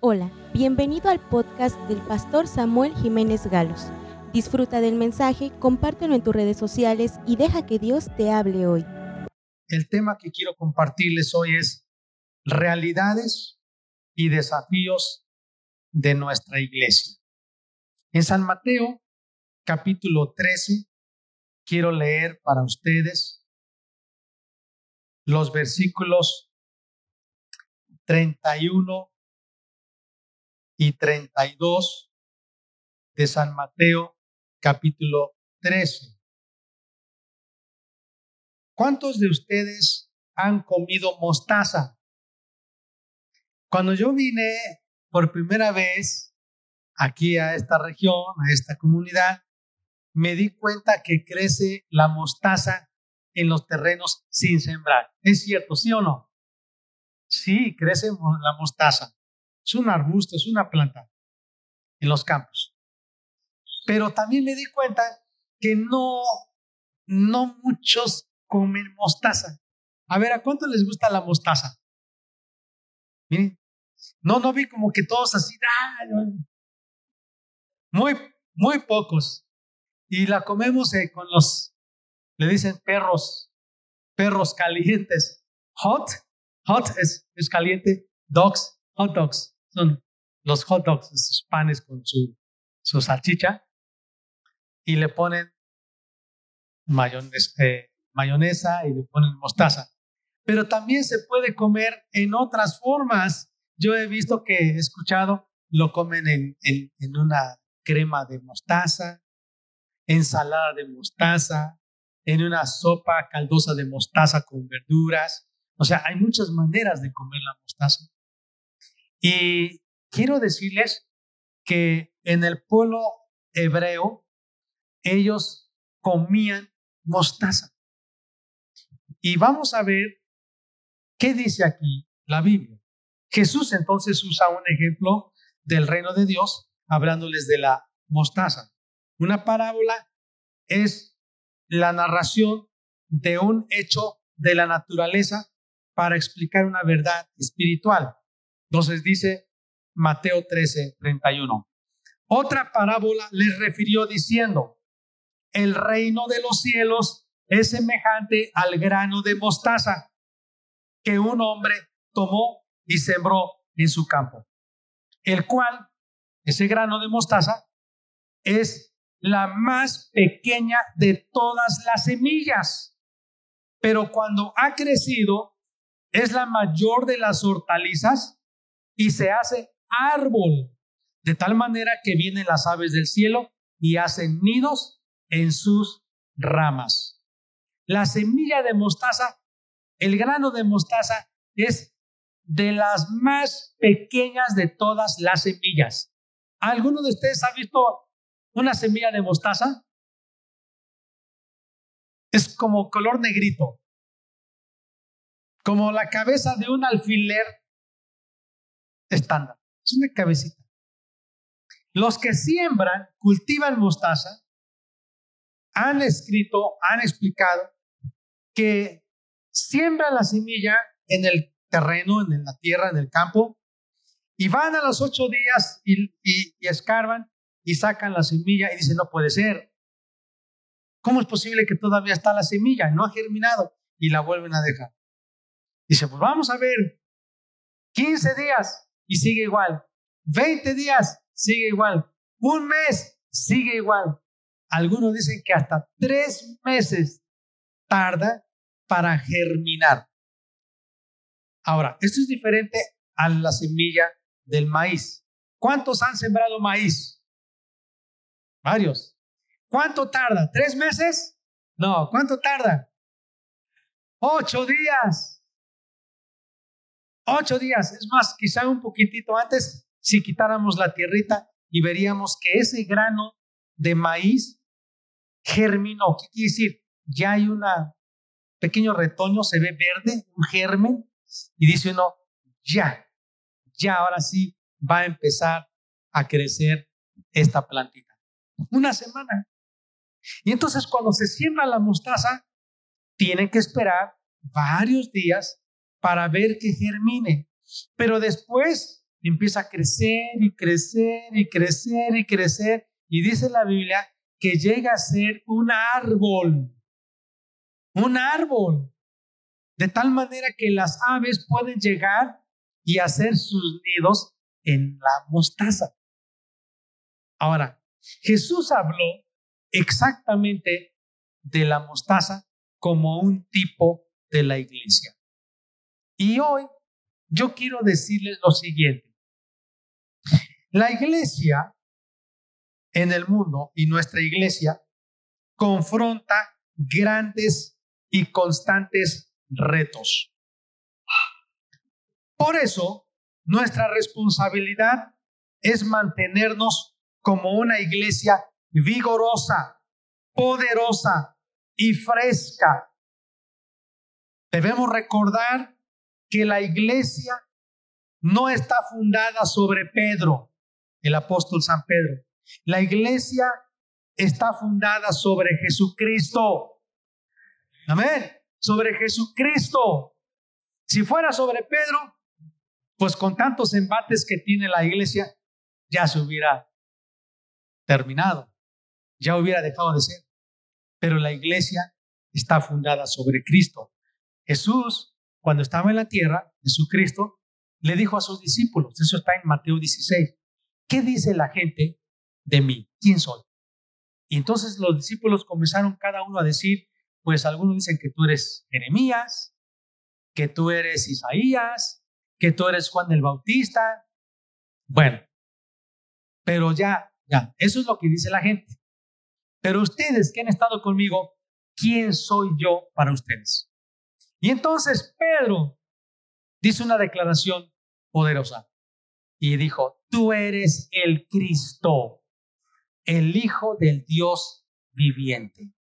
Hola, bienvenido al podcast del pastor Samuel Jiménez Galos. Disfruta del mensaje, compártelo en tus redes sociales y deja que Dios te hable hoy. El tema que quiero compartirles hoy es realidades y desafíos de nuestra iglesia. En San Mateo, capítulo 13, quiero leer para ustedes los versículos 31 y 32 de San Mateo capítulo 13. ¿Cuántos de ustedes han comido mostaza? Cuando yo vine por primera vez aquí a esta región, a esta comunidad, me di cuenta que crece la mostaza en los terrenos sin sembrar. ¿Es cierto, sí o no? Sí, crece la mostaza. Es un arbusto, es una planta en los campos. Pero también me di cuenta que no, no muchos comen mostaza. A ver, ¿a cuánto les gusta la mostaza? Miren, no, no vi como que todos así, muy, muy pocos. Y la comemos eh, con los, le dicen perros, perros calientes. Hot, hot es, es caliente, dogs, hot dogs son los hot dogs, esos panes con su, su salchicha, y le ponen mayonesa, eh, mayonesa y le ponen mostaza. Pero también se puede comer en otras formas. Yo he visto que he escuchado, lo comen en, en, en una crema de mostaza, ensalada de mostaza, en una sopa caldosa de mostaza con verduras. O sea, hay muchas maneras de comer la mostaza. Y quiero decirles que en el pueblo hebreo ellos comían mostaza. Y vamos a ver qué dice aquí la Biblia. Jesús entonces usa un ejemplo del reino de Dios hablándoles de la mostaza. Una parábola es la narración de un hecho de la naturaleza para explicar una verdad espiritual. Entonces dice Mateo 13, 31. Otra parábola les refirió diciendo, el reino de los cielos es semejante al grano de mostaza que un hombre tomó y sembró en su campo, el cual, ese grano de mostaza, es la más pequeña de todas las semillas, pero cuando ha crecido, es la mayor de las hortalizas y se hace árbol, de tal manera que vienen las aves del cielo y hacen nidos en sus ramas. La semilla de mostaza, el grano de mostaza es de las más pequeñas de todas las semillas. ¿Alguno de ustedes ha visto una semilla de mostaza? Es como color negrito, como la cabeza de un alfiler estándar. Es una cabecita. Los que siembran, cultivan mostaza, han escrito, han explicado que siembran la semilla en el terreno, en la tierra, en el campo, y van a los ocho días y, y escarban y sacan la semilla y dicen, no puede ser. ¿Cómo es posible que todavía está la semilla? No ha germinado y la vuelven a dejar. Dice, pues vamos a ver, 15 días, y sigue igual. 20 días, sigue igual. Un mes, sigue igual. Algunos dicen que hasta tres meses tarda para germinar. Ahora, esto es diferente a la semilla del maíz. ¿Cuántos han sembrado maíz? Varios. ¿Cuánto tarda? ¿Tres meses? No, ¿cuánto tarda? Ocho días. Ocho días, es más, quizá un poquitito antes, si quitáramos la tierrita y veríamos que ese grano de maíz germinó. ¿Qué quiere decir? Ya hay un pequeño retoño, se ve verde, un germen, y dice uno, ya, ya ahora sí va a empezar a crecer esta plantita. Una semana. Y entonces cuando se siembra la mostaza, tienen que esperar varios días para ver que germine. Pero después empieza a crecer y crecer y crecer y crecer. Y dice la Biblia que llega a ser un árbol. Un árbol. De tal manera que las aves pueden llegar y hacer sus nidos en la mostaza. Ahora, Jesús habló exactamente de la mostaza como un tipo de la iglesia. Y hoy yo quiero decirles lo siguiente. La iglesia en el mundo y nuestra iglesia confronta grandes y constantes retos. Por eso, nuestra responsabilidad es mantenernos como una iglesia vigorosa, poderosa y fresca. Debemos recordar que la iglesia no está fundada sobre Pedro, el apóstol San Pedro. La iglesia está fundada sobre Jesucristo. Amén. Sobre Jesucristo. Si fuera sobre Pedro, pues con tantos embates que tiene la iglesia, ya se hubiera terminado, ya hubiera dejado de ser. Pero la iglesia está fundada sobre Cristo. Jesús, cuando estaba en la tierra, Jesucristo, le dijo a sus discípulos, eso está en Mateo 16, ¿qué dice la gente de mí? ¿Quién soy? Y entonces los discípulos comenzaron cada uno a decir, pues algunos dicen que tú eres Jeremías, que tú eres Isaías, que tú eres Juan el Bautista. Bueno, pero ya, ya, eso es lo que dice la gente. Pero ustedes que han estado conmigo, ¿quién soy yo para ustedes? Y entonces Pedro dice una declaración poderosa y dijo, tú eres el Cristo, el Hijo del Dios viviente.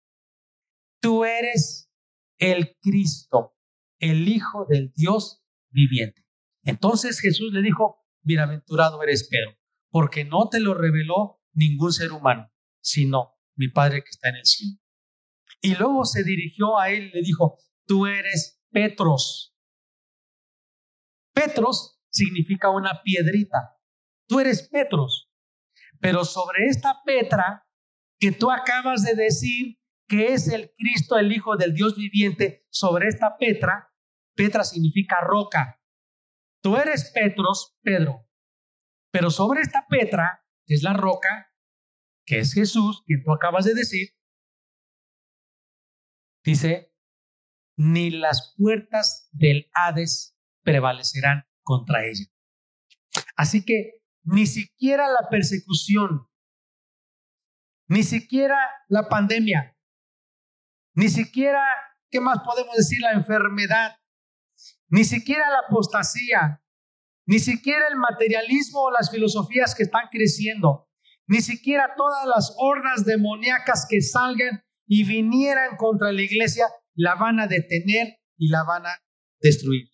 Tú eres el Cristo, el Hijo del Dios viviente. Entonces Jesús le dijo, bienaventurado eres Pedro, porque no te lo reveló ningún ser humano, sino mi Padre que está en el cielo. Y luego se dirigió a él y le dijo, tú eres Petros. Petros significa una piedrita. Tú eres Petros. Pero sobre esta Petra que tú acabas de decir que es el Cristo, el Hijo del Dios viviente, sobre esta Petra, Petra significa roca. Tú eres Petros, Pedro. Pero sobre esta Petra, que es la roca, que es Jesús, quien tú acabas de decir, dice, ni las puertas del Hades prevalecerán contra ella. Así que ni siquiera la persecución, ni siquiera la pandemia, ni siquiera, ¿qué más podemos decir? La enfermedad, ni siquiera la apostasía, ni siquiera el materialismo o las filosofías que están creciendo, ni siquiera todas las hordas demoníacas que salgan y vinieran contra la iglesia, la van a detener y la van a destruir.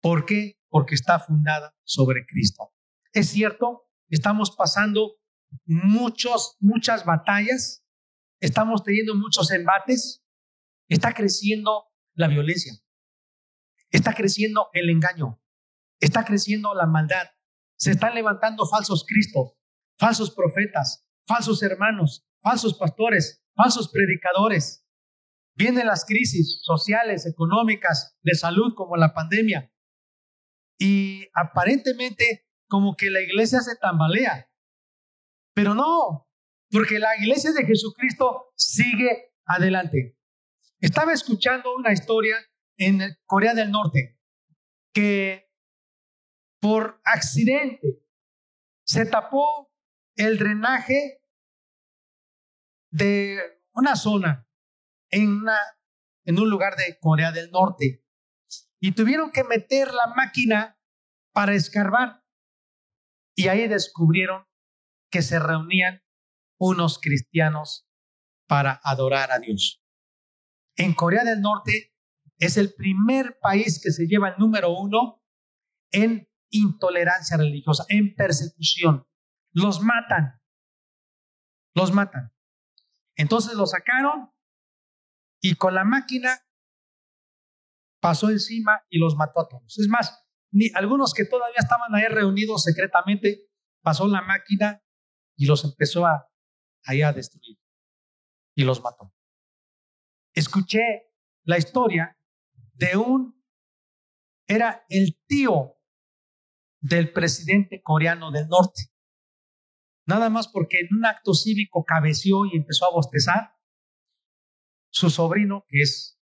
¿Por qué? Porque está fundada sobre Cristo. Es cierto, estamos pasando muchos, muchas batallas, estamos teniendo muchos embates, está creciendo la violencia, está creciendo el engaño, está creciendo la maldad, se están levantando falsos cristos, falsos profetas, falsos hermanos, falsos pastores, falsos predicadores. Vienen las crisis sociales, económicas, de salud como la pandemia. Y aparentemente como que la iglesia se tambalea. Pero no, porque la iglesia de Jesucristo sigue adelante. Estaba escuchando una historia en Corea del Norte que por accidente se tapó el drenaje de una zona en, una, en un lugar de Corea del Norte y tuvieron que meter la máquina para escarbar. Y ahí descubrieron que se reunían unos cristianos para adorar a Dios. En Corea del Norte es el primer país que se lleva el número uno en intolerancia religiosa, en persecución. Los matan, los matan. Entonces los sacaron y con la máquina pasó encima y los mató a todos. Es más, ni algunos que todavía estaban ahí reunidos secretamente, pasó la máquina y los empezó a, ahí a destruir y los mató. Escuché la historia de un, era el tío del presidente coreano del norte. Nada más porque en un acto cívico cabeció y empezó a bostezar, su sobrino, que es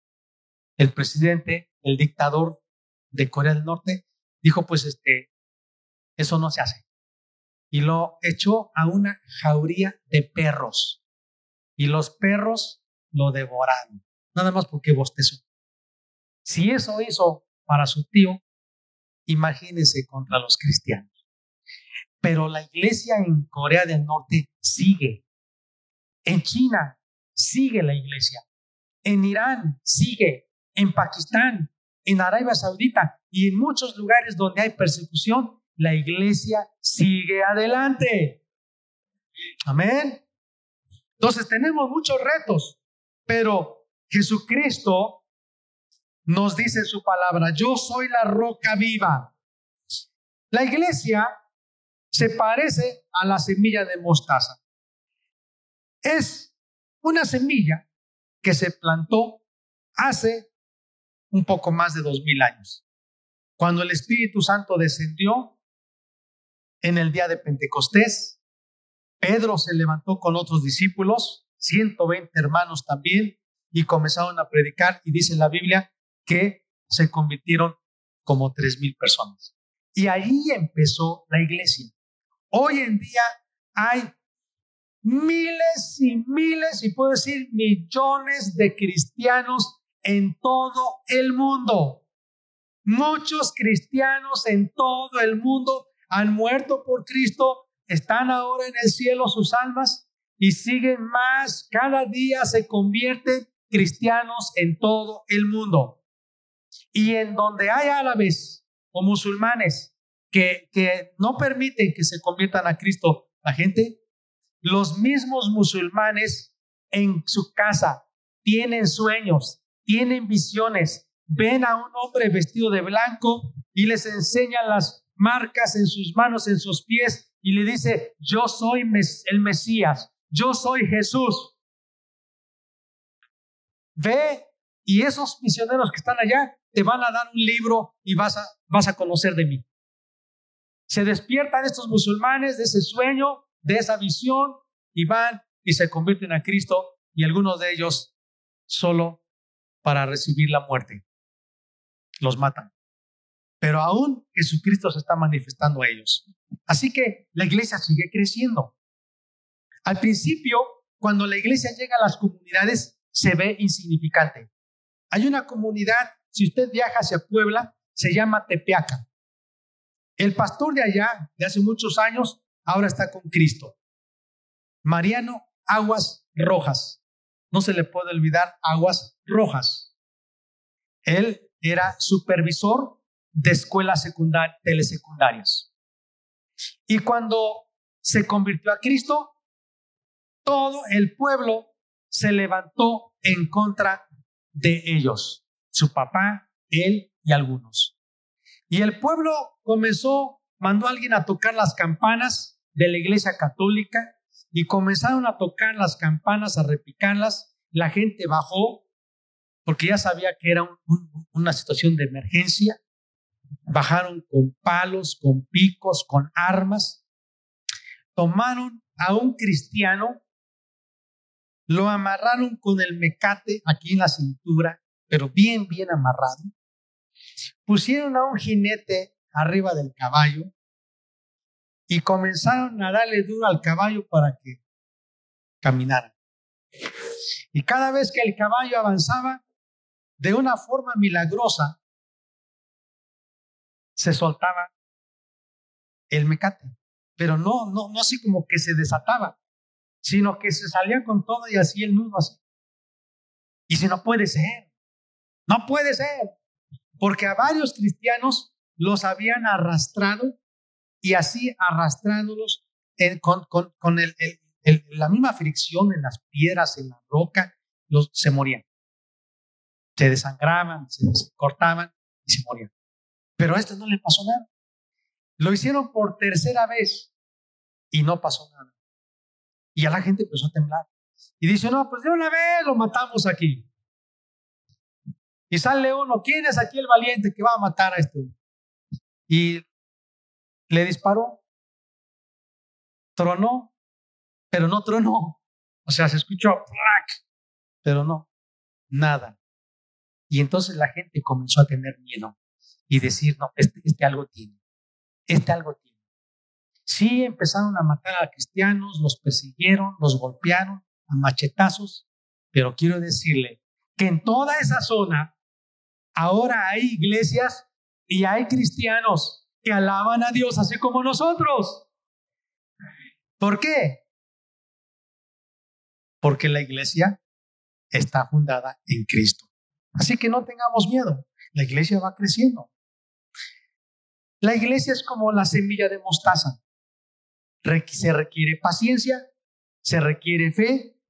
el presidente, el dictador de Corea del Norte, dijo, pues este, eso no se hace. Y lo echó a una jauría de perros. Y los perros lo devoraron, nada más porque bostezó. Si eso hizo para su tío, imagínense contra los cristianos. Pero la iglesia en Corea del Norte sigue. En China sigue la iglesia. En Irán sigue. En Pakistán, en Arabia Saudita y en muchos lugares donde hay persecución, la iglesia sigue adelante. Amén. Entonces tenemos muchos retos, pero Jesucristo nos dice su palabra, yo soy la roca viva. La iglesia se parece a la semilla de mostaza. Es una semilla que se plantó hace un poco más de dos mil años. Cuando el Espíritu Santo descendió en el día de Pentecostés, Pedro se levantó con otros discípulos, 120 hermanos también, y comenzaron a predicar y dice la Biblia que se convirtieron como tres mil personas. Y ahí empezó la iglesia. Hoy en día hay miles y miles, y puedo decir millones de cristianos en todo el mundo. Muchos cristianos en todo el mundo han muerto por Cristo, están ahora en el cielo sus almas y siguen más. Cada día se convierten cristianos en todo el mundo. Y en donde hay árabes o musulmanes que, que no permiten que se conviertan a Cristo la gente, los mismos musulmanes en su casa tienen sueños, tienen visiones, ven a un hombre vestido de blanco y les enseña las marcas en sus manos, en sus pies, y le dice, yo soy el Mesías, yo soy Jesús. Ve y esos misioneros que están allá te van a dar un libro y vas a, vas a conocer de mí. Se despiertan estos musulmanes de ese sueño, de esa visión, y van y se convierten a Cristo, y algunos de ellos solo para recibir la muerte. Los matan. Pero aún Jesucristo se está manifestando a ellos. Así que la iglesia sigue creciendo. Al principio, cuando la iglesia llega a las comunidades, se ve insignificante. Hay una comunidad, si usted viaja hacia Puebla, se llama Tepeaca. El pastor de allá, de hace muchos años, ahora está con Cristo. Mariano Aguas Rojas. No se le puede olvidar Aguas Rojas. Él era supervisor de escuelas secundarias, telesecundarias. Y cuando se convirtió a Cristo, todo el pueblo se levantó en contra de ellos, su papá, él y algunos. Y el pueblo comenzó, mandó a alguien a tocar las campanas de la iglesia católica y comenzaron a tocar las campanas, a repicarlas. La gente bajó porque ya sabía que era una situación de emergencia. Bajaron con palos, con picos, con armas. Tomaron a un cristiano lo amarraron con el mecate aquí en la cintura, pero bien, bien amarrado. Pusieron a un jinete arriba del caballo y comenzaron a darle duro al caballo para que caminara. Y cada vez que el caballo avanzaba, de una forma milagrosa, se soltaba el mecate, pero no, no, no así como que se desataba, sino que se salía con todo y así el nudo así. Y si no puede ser, no puede ser, porque a varios cristianos los habían arrastrado y así arrastrándolos con, con, el, la misma fricción en las piedras, en la roca, los, se morían. Se desangraban, se cortaban y se morían. Pero a este no le pasó nada. Lo hicieron por tercera vez y no pasó nada. Y a la gente empezó a temblar. Y dice, no, pues de una vez lo matamos aquí. Y sale uno, ¿quién es aquí el valiente que va a matar a este Y le disparó, tronó, pero no tronó. O sea, se escuchó, pero no, nada. Y entonces la gente comenzó a tener miedo y decir, no, este, este algo tiene, este algo tiene. Sí empezaron a matar a cristianos, los persiguieron, los golpearon a machetazos, pero quiero decirle que en toda esa zona ahora hay iglesias y hay cristianos que alaban a Dios así como nosotros. ¿Por qué? Porque la iglesia está fundada en Cristo. Así que no tengamos miedo. La iglesia va creciendo. La iglesia es como la semilla de mostaza. Se requiere paciencia, se requiere fe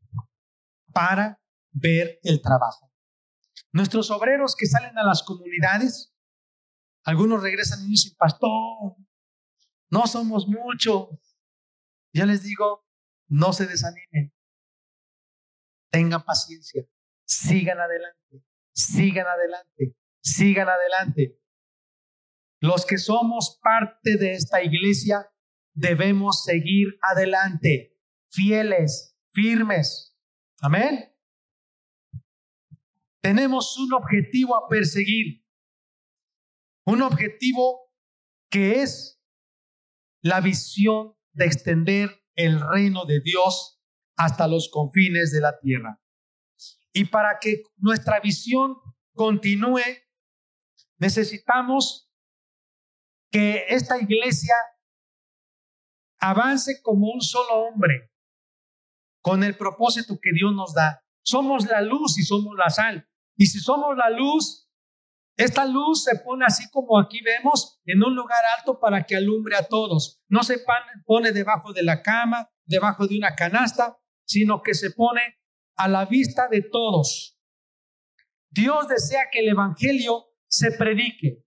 para ver el trabajo. Nuestros obreros que salen a las comunidades, algunos regresan y dicen, pastor, no somos muchos. Ya les digo, no se desanimen. Tengan paciencia, sigan adelante, sigan adelante, sigan adelante. Los que somos parte de esta iglesia debemos seguir adelante, fieles, firmes. Amén. Tenemos un objetivo a perseguir, un objetivo que es la visión de extender el reino de Dios hasta los confines de la tierra. Y para que nuestra visión continúe, necesitamos que esta iglesia avance como un solo hombre, con el propósito que Dios nos da. Somos la luz y somos la sal. Y si somos la luz, esta luz se pone así como aquí vemos, en un lugar alto para que alumbre a todos. No se pone debajo de la cama, debajo de una canasta, sino que se pone a la vista de todos. Dios desea que el Evangelio se predique.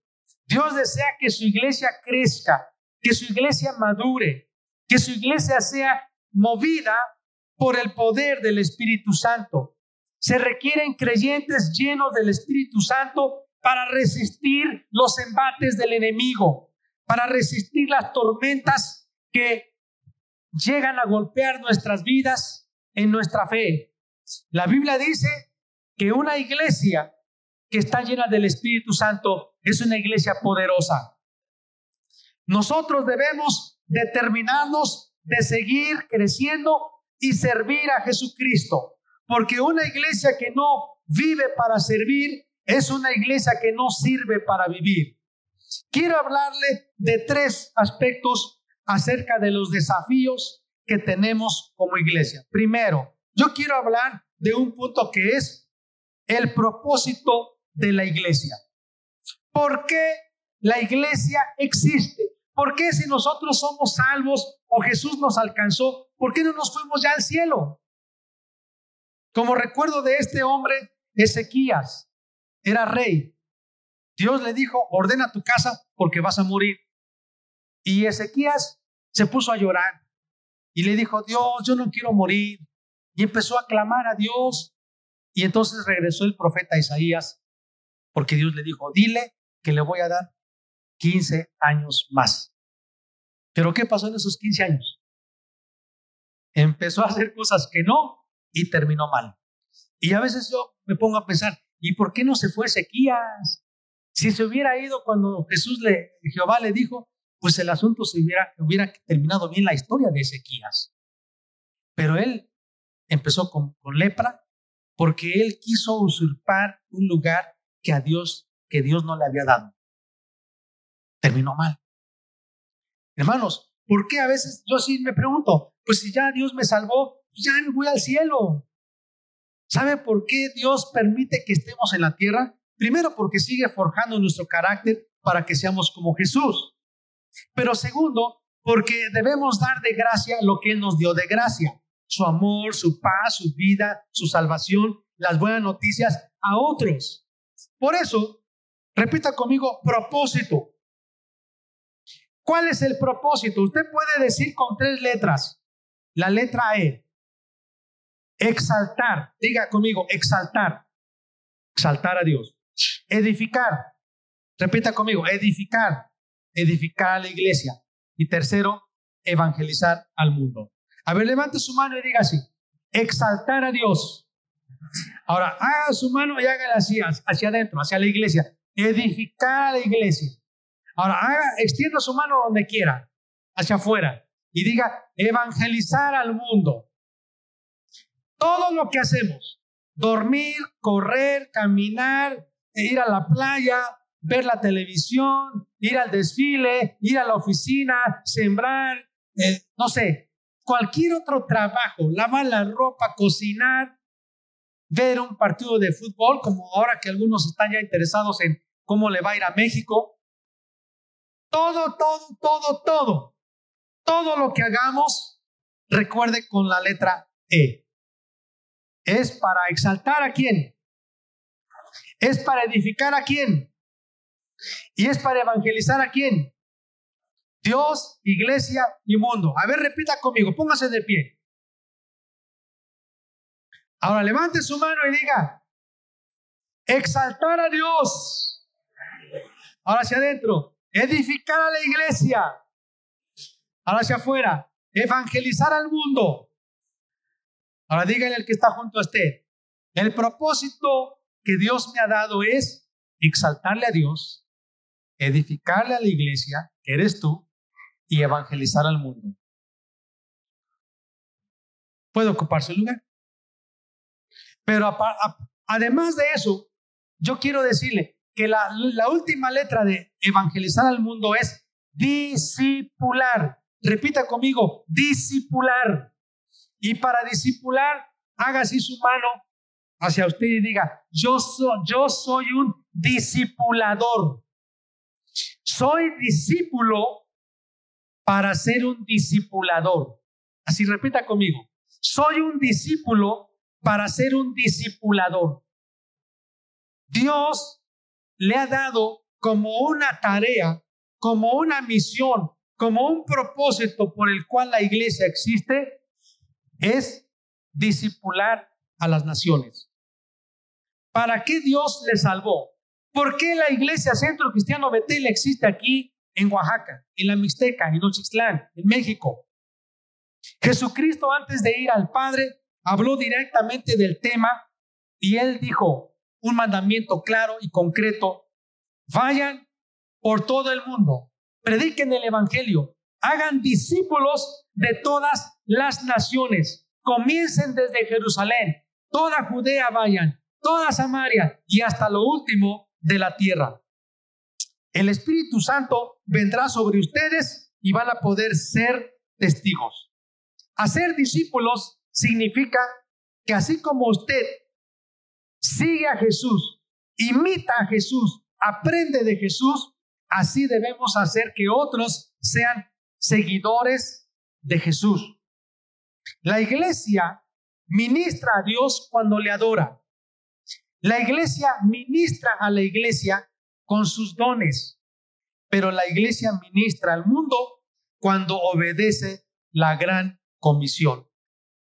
Dios desea que su iglesia crezca, que su iglesia madure, que su iglesia sea movida por el poder del Espíritu Santo. Se requieren creyentes llenos del Espíritu Santo para resistir los embates del enemigo, para resistir las tormentas que llegan a golpear nuestras vidas en nuestra fe. La Biblia dice que una iglesia que está llena del Espíritu Santo es una iglesia poderosa. Nosotros debemos determinarnos de seguir creciendo y servir a Jesucristo, porque una iglesia que no vive para servir es una iglesia que no sirve para vivir. Quiero hablarle de tres aspectos acerca de los desafíos que tenemos como iglesia. Primero, yo quiero hablar de un punto que es el propósito de la iglesia. ¿Por qué la iglesia existe? ¿Por qué si nosotros somos salvos o Jesús nos alcanzó, por qué no nos fuimos ya al cielo? Como recuerdo de este hombre, Ezequías, era rey. Dios le dijo, ordena tu casa porque vas a morir. Y Ezequías se puso a llorar. Y le dijo, Dios, yo no quiero morir. Y empezó a clamar a Dios. Y entonces regresó el profeta Isaías, porque Dios le dijo, dile que le voy a dar 15 años más. Pero ¿qué pasó en esos 15 años? Empezó a hacer cosas que no y terminó mal. Y a veces yo me pongo a pensar, ¿y por qué no se fue Ezequías? Si se hubiera ido cuando Jesús le, Jehová le dijo, pues el asunto se hubiera, hubiera terminado bien la historia de Ezequías. Pero él empezó con, lepra porque él quiso usurpar un lugar que a Dios, que Dios no le había dado. Terminó mal. Hermanos, ¿por qué a veces yo sí me pregunto, pues si ya Dios me salvó, pues ya me voy al cielo? ¿Sabe por qué Dios permite que estemos en la tierra? Primero porque sigue forjando nuestro carácter para que seamos como Jesús. Pero segundo, porque debemos dar de gracia lo que Él nos dio de gracia. Su amor, su paz, su vida, su salvación, las buenas noticias a otros. Por eso, Repita conmigo, propósito. ¿Cuál es el propósito? Usted puede decir con tres letras. La letra E. Exaltar. Diga conmigo, exaltar. Exaltar a Dios. Edificar. Repita conmigo, edificar. Edificar a la iglesia. Y tercero, evangelizar al mundo. A ver, levante su mano y diga así. Exaltar a Dios. Ahora, haga su mano y hágala así, hacia adentro, hacia la iglesia. Edificar a la iglesia. Ahora, haga, extienda su mano donde quiera, hacia afuera. Y diga, evangelizar al mundo. Todo lo que hacemos, dormir, correr, caminar, ir a la playa, ver la televisión, ir al desfile, ir a la oficina, sembrar, eh, no sé, cualquier otro trabajo, lavar la ropa, cocinar, ver un partido de fútbol, como ahora que algunos están ya interesados en cómo le va a ir a México. Todo, todo, todo, todo, todo lo que hagamos, recuerde con la letra E. Es para exaltar a quién. Es para edificar a quién. Y es para evangelizar a quién. Dios, iglesia y mundo. A ver, repita conmigo, póngase de pie. Ahora levante su mano y diga, exaltar a Dios. Ahora hacia adentro, edificar a la iglesia. Ahora hacia afuera, evangelizar al mundo. Ahora dígale al que está junto a usted, el propósito que Dios me ha dado es exaltarle a Dios, edificarle a la iglesia, eres tú, y evangelizar al mundo. Puede ocupar su lugar. Pero además de eso, yo quiero decirle que la, la última letra de evangelizar al mundo es discipular. Repita conmigo, discipular. Y para discipular, haga así su mano hacia usted y diga, yo, soy yo soy un discipulador. Soy discípulo para ser un discipulador. Así repita conmigo. Soy un discípulo para ser un discipulador. Dios le ha dado como una tarea, como una misión, como un propósito por el cual la iglesia existe, es discipular a las naciones. ¿Para qué Dios le salvó? ¿Por qué la iglesia Centro Cristiano Betel existe aquí en Oaxaca, en la Mixteca, en Oxixtlán, en México. Jesucristo antes de ir al Padre habló directamente del tema y él dijo un mandamiento claro y concreto, vayan por todo el mundo, prediquen el Evangelio, hagan discípulos de todas las naciones, comiencen desde Jerusalén, toda Judea vayan, toda Samaria y hasta lo último de la tierra. El Espíritu Santo vendrá sobre ustedes y van a poder ser testigos. Hacer discípulos significa que así como usted sigue a Jesús, imita a Jesús, aprende de Jesús, así debemos hacer que otros sean seguidores de Jesús. La iglesia ministra a Dios cuando le adora. La iglesia ministra a la iglesia con sus dones, pero la iglesia ministra al mundo cuando obedece la gran comisión.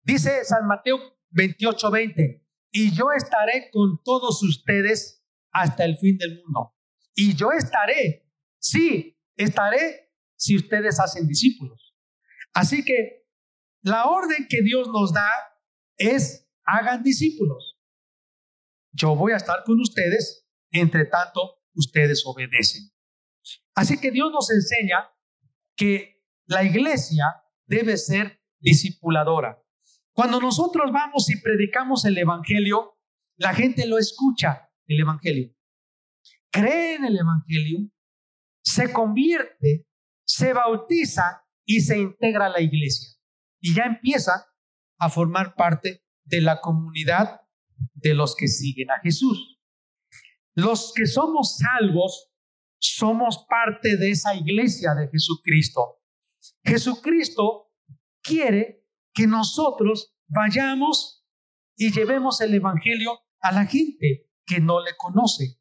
Dice San Mateo 28:20, y yo estaré con todos ustedes hasta el fin del mundo. Y yo estaré, sí, estaré si ustedes hacen discípulos. Así que la orden que Dios nos da es hagan discípulos. Yo voy a estar con ustedes, entre tanto ustedes obedecen. Así que Dios nos enseña que la iglesia debe ser discipuladora. Cuando nosotros vamos y predicamos el Evangelio, la gente lo escucha, el Evangelio. Cree en el Evangelio, se convierte, se bautiza y se integra a la iglesia. Y ya empieza a formar parte de la comunidad de los que siguen a Jesús. Los que somos salvos somos parte de esa iglesia de Jesucristo. Jesucristo quiere que nosotros vayamos y llevemos el Evangelio a la gente que no le conoce.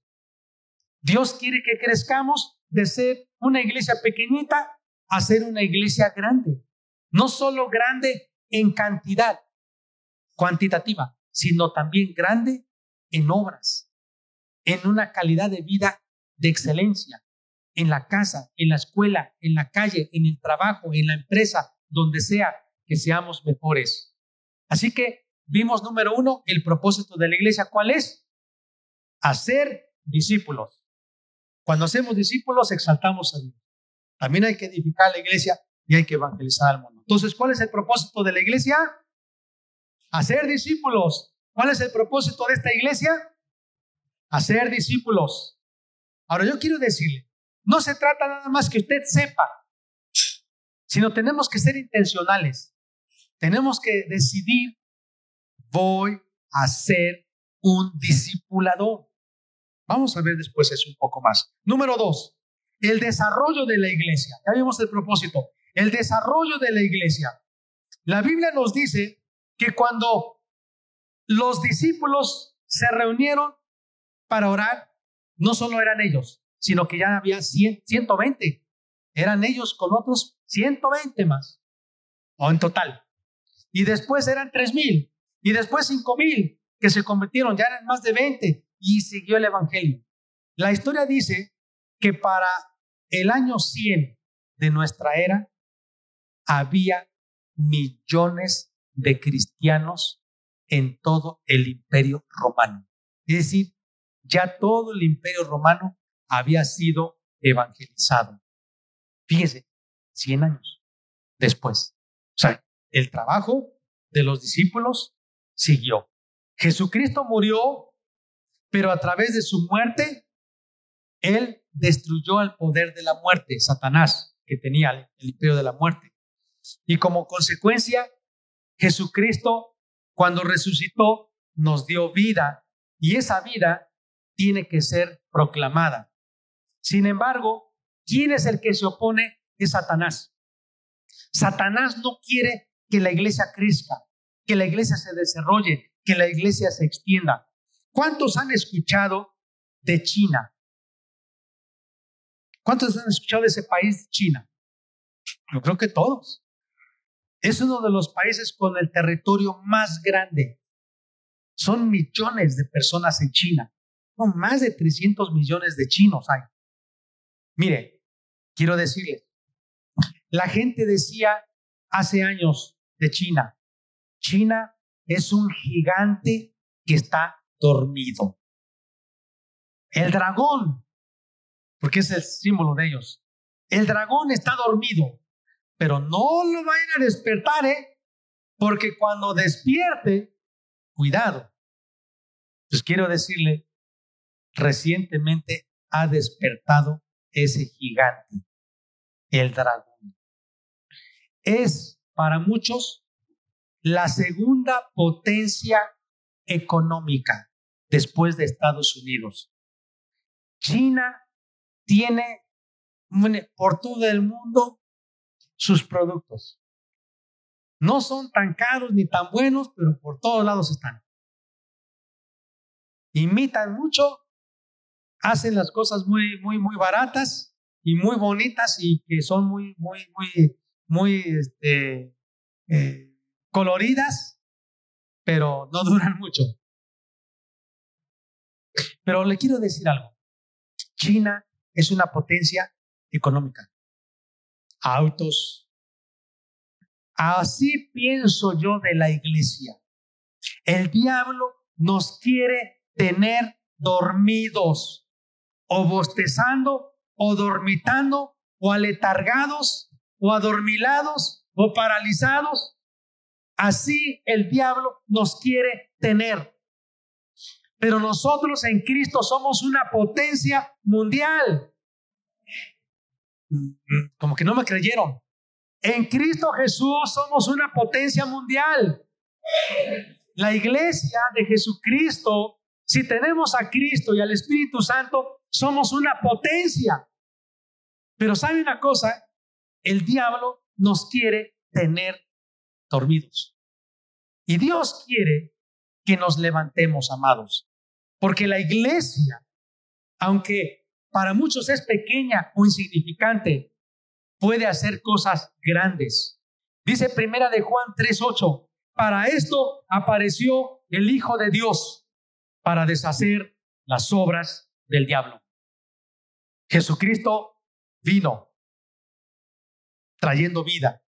Dios quiere que crezcamos de ser una iglesia pequeñita a ser una iglesia grande. No solo grande en cantidad cuantitativa, sino también grande en obras, en una calidad de vida de excelencia, en la casa, en la escuela, en la calle, en el trabajo, en la empresa, donde sea que seamos mejores. Así que vimos número uno, el propósito de la iglesia. ¿Cuál es? Hacer discípulos. Cuando hacemos discípulos, exaltamos a Dios. También hay que edificar la iglesia y hay que evangelizar al mundo. Entonces, ¿cuál es el propósito de la iglesia? Hacer discípulos. ¿Cuál es el propósito de esta iglesia? Hacer discípulos. Ahora yo quiero decirle, no se trata nada más que usted sepa, sino tenemos que ser intencionales. Tenemos que decidir, voy a ser un discipulador. Vamos a ver después eso un poco más. Número dos, el desarrollo de la iglesia. Ya vimos el propósito. El desarrollo de la iglesia. La Biblia nos dice que cuando los discípulos se reunieron para orar, no solo eran ellos, sino que ya había 120. Eran ellos con otros 120 más, o en total. Y después eran 3.000, y después 5.000 que se convirtieron, ya eran más de 20, y siguió el Evangelio. La historia dice que para el año 100 de nuestra era había millones de cristianos en todo el imperio romano. Es decir, ya todo el imperio romano había sido evangelizado. Fíjese, 100 años después. O sea, el trabajo de los discípulos siguió. Jesucristo murió, pero a través de su muerte, Él destruyó el poder de la muerte, Satanás, que tenía el imperio de la muerte. Y como consecuencia, Jesucristo, cuando resucitó, nos dio vida y esa vida tiene que ser proclamada. Sin embargo, ¿quién es el que se opone? Es Satanás. Satanás no quiere que la iglesia crezca, que la iglesia se desarrolle, que la iglesia se extienda. ¿Cuántos han escuchado de China? ¿Cuántos han escuchado de ese país, China? Yo creo que todos. Es uno de los países con el territorio más grande. Son millones de personas en China. No, más de 300 millones de chinos hay. Mire, quiero decirle, la gente decía hace años de China, China es un gigante que está dormido. El dragón, porque es el símbolo de ellos, el dragón está dormido pero no lo vayan a despertar, ¿eh? Porque cuando despierte, cuidado. Pues quiero decirle, recientemente ha despertado ese gigante, el dragón. Es para muchos la segunda potencia económica después de Estados Unidos. China tiene por todo el mundo sus productos. No son tan caros ni tan buenos, pero por todos lados están. Imitan mucho, hacen las cosas muy, muy, muy baratas y muy bonitas y que son muy, muy, muy, muy este, eh, coloridas, pero no duran mucho. Pero le quiero decir algo. China es una potencia económica autos. Así pienso yo de la iglesia. El diablo nos quiere tener dormidos o bostezando o dormitando o aletargados o adormilados o paralizados. Así el diablo nos quiere tener. Pero nosotros en Cristo somos una potencia mundial. Como que no me creyeron. En Cristo Jesús somos una potencia mundial. La iglesia de Jesucristo, si tenemos a Cristo y al Espíritu Santo, somos una potencia. Pero sabe una cosa, el diablo nos quiere tener dormidos. Y Dios quiere que nos levantemos, amados. Porque la iglesia, aunque para muchos es pequeña o insignificante, puede hacer cosas grandes. Dice primera de Juan 3:8, para esto apareció el Hijo de Dios, para deshacer las obras del diablo. Jesucristo vino trayendo vida.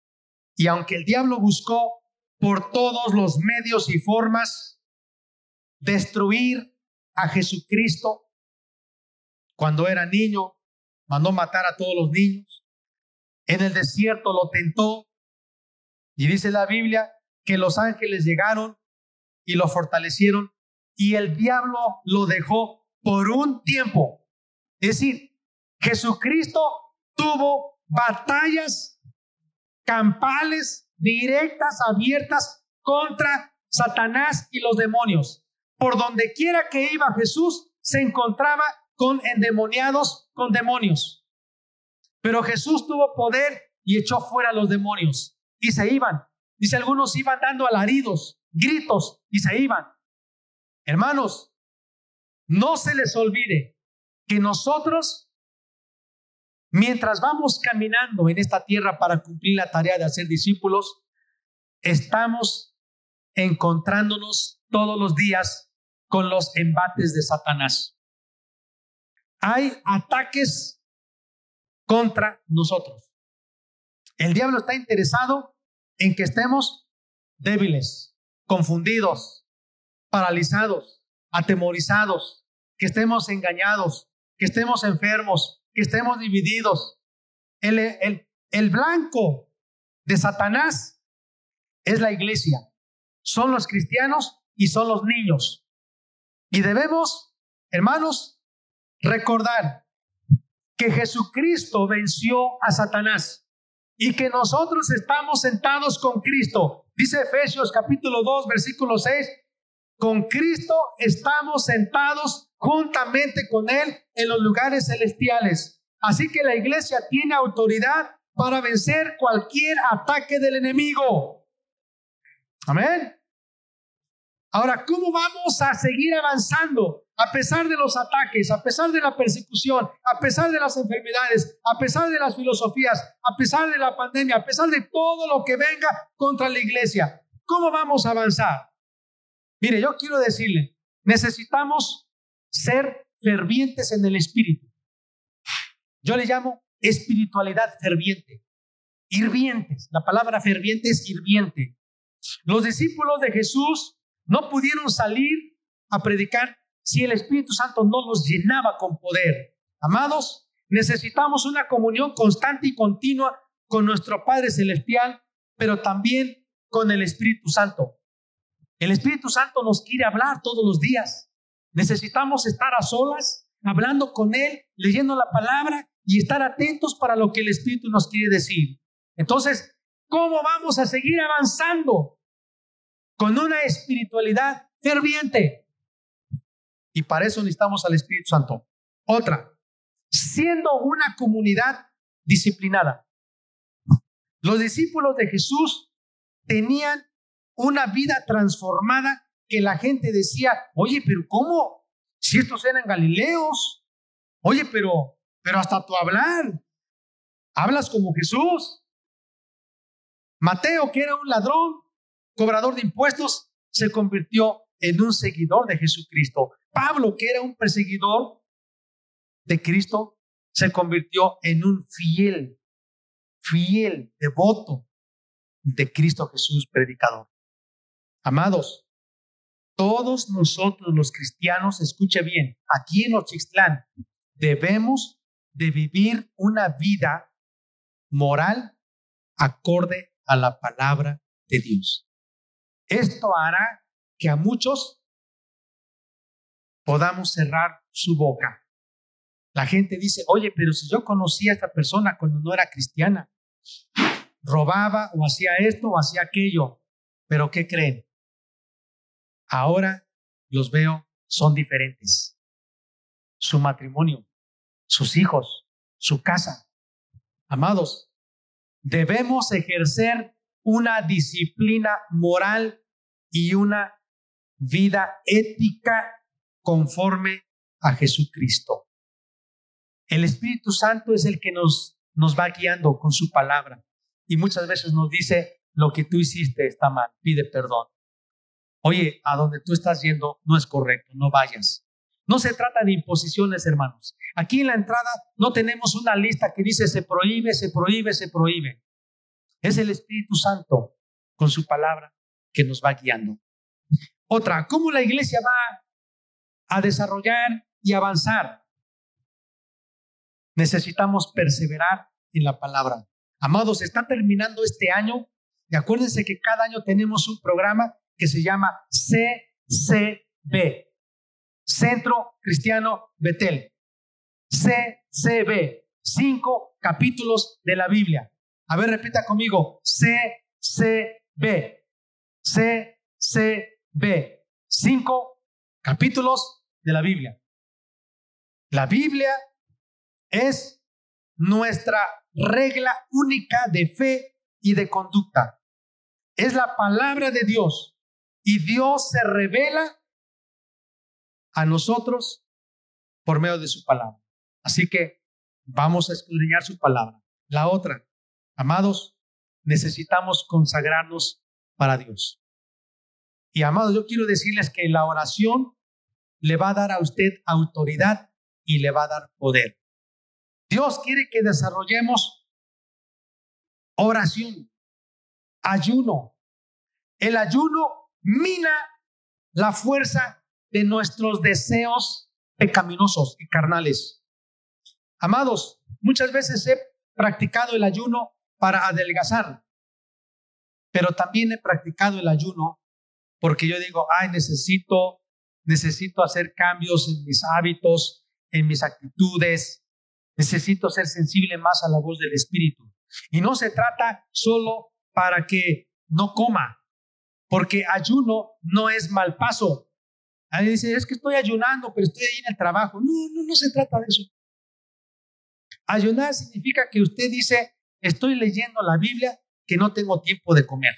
Y aunque el diablo buscó por todos los medios y formas destruir a Jesucristo, cuando era niño, mandó matar a todos los niños. En el desierto lo tentó. Y dice la Biblia que los ángeles llegaron y lo fortalecieron y el diablo lo dejó por un tiempo. Es decir, Jesucristo tuvo batallas campales directas, abiertas contra Satanás y los demonios. Por donde quiera que iba Jesús, se encontraba con endemoniados, con demonios. Pero Jesús tuvo poder y echó fuera a los demonios y se iban. Dice, algunos iban dando alaridos, gritos y se iban. Hermanos, no se les olvide que nosotros, mientras vamos caminando en esta tierra para cumplir la tarea de hacer discípulos, estamos encontrándonos todos los días con los embates de Satanás hay ataques contra nosotros. El diablo está interesado en que estemos débiles, confundidos, paralizados, atemorizados, que estemos engañados, que estemos enfermos, que estemos divididos. El, el, blanco de Satanás es la iglesia, son los cristianos y son los niños. Y debemos, hermanos, recordar que Jesucristo venció a Satanás y que nosotros estamos sentados con Cristo. Dice Efesios capítulo 2, versículo 6, con Cristo estamos sentados juntamente con Él en los lugares celestiales. Así que la iglesia tiene autoridad para vencer cualquier ataque del enemigo. Amén. Ahora, ¿cómo vamos a seguir avanzando a pesar de los ataques, a pesar de la persecución, a pesar de las enfermedades, a pesar de las filosofías, a pesar de la pandemia, a pesar de todo lo que venga contra la iglesia? ¿Cómo vamos a avanzar? Mire, yo quiero decirle, necesitamos ser fervientes en el espíritu. Yo le llamo espiritualidad ferviente. Hirvientes. La palabra ferviente es hirviente. Los discípulos de Jesús no pudieron salir a predicar si el Espíritu Santo no los llenaba con poder. Amados, necesitamos una comunión constante y continua con nuestro Padre Celestial, pero también con el Espíritu Santo. El Espíritu Santo nos quiere hablar todos los días. Necesitamos estar a solas, hablando con Él, leyendo la palabra y estar atentos para lo que el Espíritu nos quiere decir. Entonces, ¿cómo vamos a seguir avanzando? Con una espiritualidad ferviente. Y para eso necesitamos al Espíritu Santo. Otra, siendo una comunidad disciplinada. Los discípulos de Jesús tenían una vida transformada que la gente decía, oye, pero ¿cómo? Si estos eran galileos. Oye, pero, pero hasta tu hablar, hablas como Jesús. Mateo, que era un ladrón, cobrador de impuestos, se convirtió en un seguidor de Jesucristo. Pablo, que era un perseguidor de Cristo, se convirtió en un fiel, fiel, devoto de Cristo Jesús, predicador. Amados, todos nosotros los cristianos, escuche bien, aquí en Oxixtlán debemos de vivir una vida moral acorde a la palabra de Dios. Esto hará que a muchos podamos cerrar su boca. La gente dice, oye, pero si yo conocía a esta persona cuando no era cristiana, robaba o hacía esto o hacía aquello, pero ¿qué creen? Ahora los veo, son diferentes. Su matrimonio, sus hijos, su casa. Amados, debemos ejercer una disciplina moral y una vida ética conforme a Jesucristo. El Espíritu Santo es el que nos, nos va guiando con su palabra y muchas veces nos dice, lo que tú hiciste está mal, pide perdón. Oye, a donde tú estás yendo no es correcto, no vayas. No se trata de imposiciones, hermanos. Aquí en la entrada no tenemos una lista que dice se prohíbe, se prohíbe, se prohíbe. Es el Espíritu Santo con su palabra que nos va guiando. Otra, ¿cómo la iglesia va a desarrollar y avanzar? Necesitamos perseverar en la palabra. Amados, está terminando este año y acuérdense que cada año tenemos un programa que se llama CCB, Centro Cristiano Betel. CCB, cinco capítulos de la Biblia. A ver, repita conmigo, CCB, CCB, cinco capítulos de la Biblia. La Biblia es nuestra regla única de fe y de conducta. Es la palabra de Dios y Dios se revela a nosotros por medio de su palabra. Así que vamos a escudriñar su palabra. La otra, amados, necesitamos consagrarnos para Dios. Y amados, yo quiero decirles que la oración le va a dar a usted autoridad y le va a dar poder. Dios quiere que desarrollemos oración, ayuno. El ayuno mina la fuerza de nuestros deseos pecaminosos y carnales. Amados, muchas veces he practicado el ayuno para adelgazar, pero también he practicado el ayuno porque yo digo, ay, necesito, necesito hacer cambios en mis hábitos, en mis actitudes, necesito ser sensible más a la voz del Espíritu. Y no se trata solo para que no coma, porque ayuno no es mal paso. Alguien dice, es que estoy ayunando, pero estoy ahí en el trabajo. No, no, no se trata de eso. Ayunar significa que usted dice, estoy leyendo la Biblia, que no tengo tiempo de comer.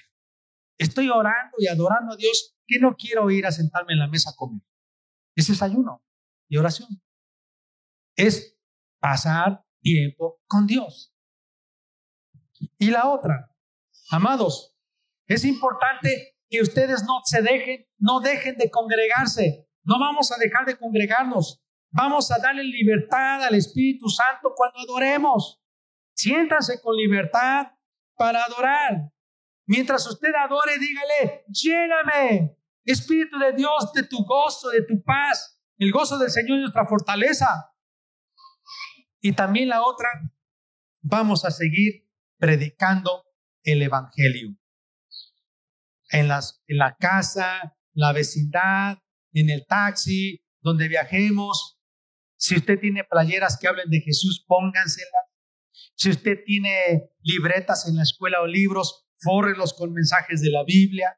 Estoy orando y adorando a Dios, que no quiero ir a sentarme en la mesa a comer. Es ayuno y oración. Es pasar tiempo con Dios. Y la otra, amados, es importante que ustedes no se dejen, no dejen de congregarse. No vamos a dejar de congregarnos. Vamos a darle libertad al Espíritu Santo cuando adoremos. Siéntanse con libertad para adorar. Mientras usted adore, dígale, lléname, Espíritu de Dios, de tu gozo, de tu paz. El gozo del Señor es nuestra fortaleza. Y también la otra, vamos a seguir predicando el Evangelio en, las, en la casa, la vecindad, en el taxi, donde viajemos. Si usted tiene playeras que hablen de Jesús, pónganselas. Si usted tiene libretas en la escuela o libros, fórrelos con mensajes de la Biblia.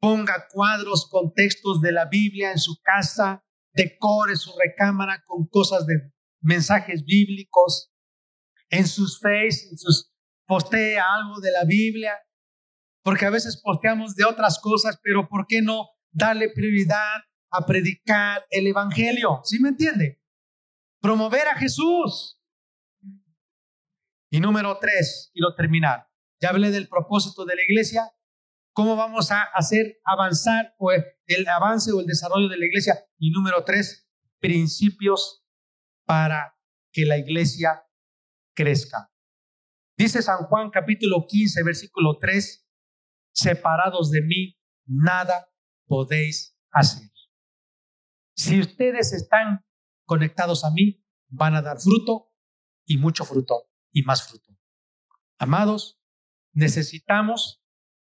Ponga cuadros con textos de la Biblia en su casa. Decore su recámara con cosas de mensajes bíblicos. En sus face, en postea algo de la Biblia porque a veces posteamos de otras cosas, pero ¿por qué no darle prioridad a predicar el Evangelio? ¿Sí me entiende? Promover a Jesús. Y número tres, quiero terminar. Ya hablé del propósito de la iglesia, cómo vamos a hacer avanzar o el avance o el desarrollo de la iglesia. Y número tres, principios para que la iglesia crezca. Dice San Juan capítulo 15, versículo 3, separados de mí, nada podéis hacer. Si ustedes están conectados a mí, van a dar fruto y mucho fruto y más fruto. Amados, necesitamos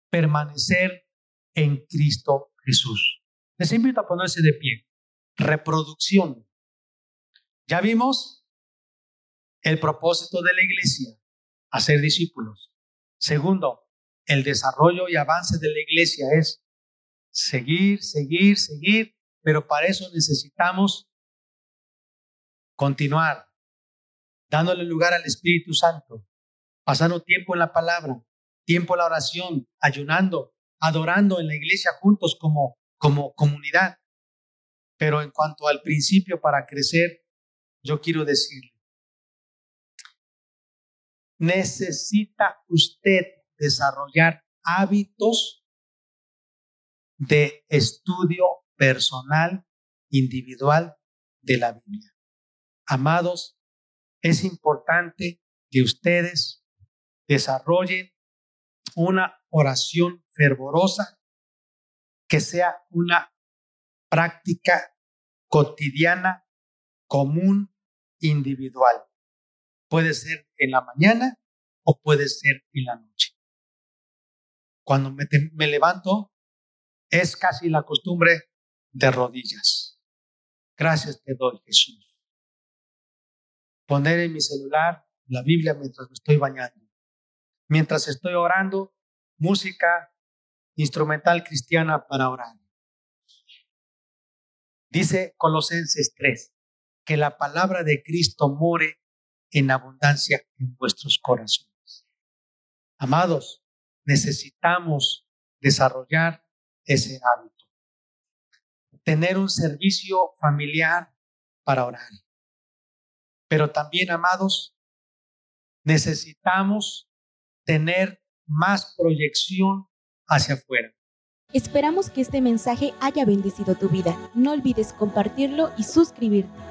permanecer en Cristo Jesús. Les invito a ponerse de pie. Reproducción. Ya vimos el propósito de la iglesia, hacer discípulos. Segundo, el desarrollo y avance de la iglesia es seguir, seguir, seguir, pero para eso necesitamos continuar dándole lugar al Espíritu Santo, pasando tiempo en la palabra, tiempo en la oración, ayunando, adorando en la iglesia juntos como, como comunidad. Pero en cuanto al principio para crecer, yo quiero decirle, necesita usted desarrollar hábitos de estudio personal, individual de la Biblia. Amados, es importante que ustedes desarrollen una oración fervorosa que sea una práctica cotidiana, común, individual. Puede ser en la mañana o puede ser en la noche. Cuando me, levanto, es casi la costumbre de rodillas. Gracias te doy, Jesús. Poner en mi celular la Biblia mientras me estoy bañando. Mientras estoy orando, música instrumental cristiana para orar. Dice Colosenses 3, que la palabra de Cristo more en abundancia en vuestros corazones. Amados, necesitamos desarrollar ese hábito. Tener un servicio familiar para orar. Pero también, amados, necesitamos tener más proyección hacia afuera. Esperamos que este mensaje haya bendecido tu vida. No olvides compartirlo y suscribirte.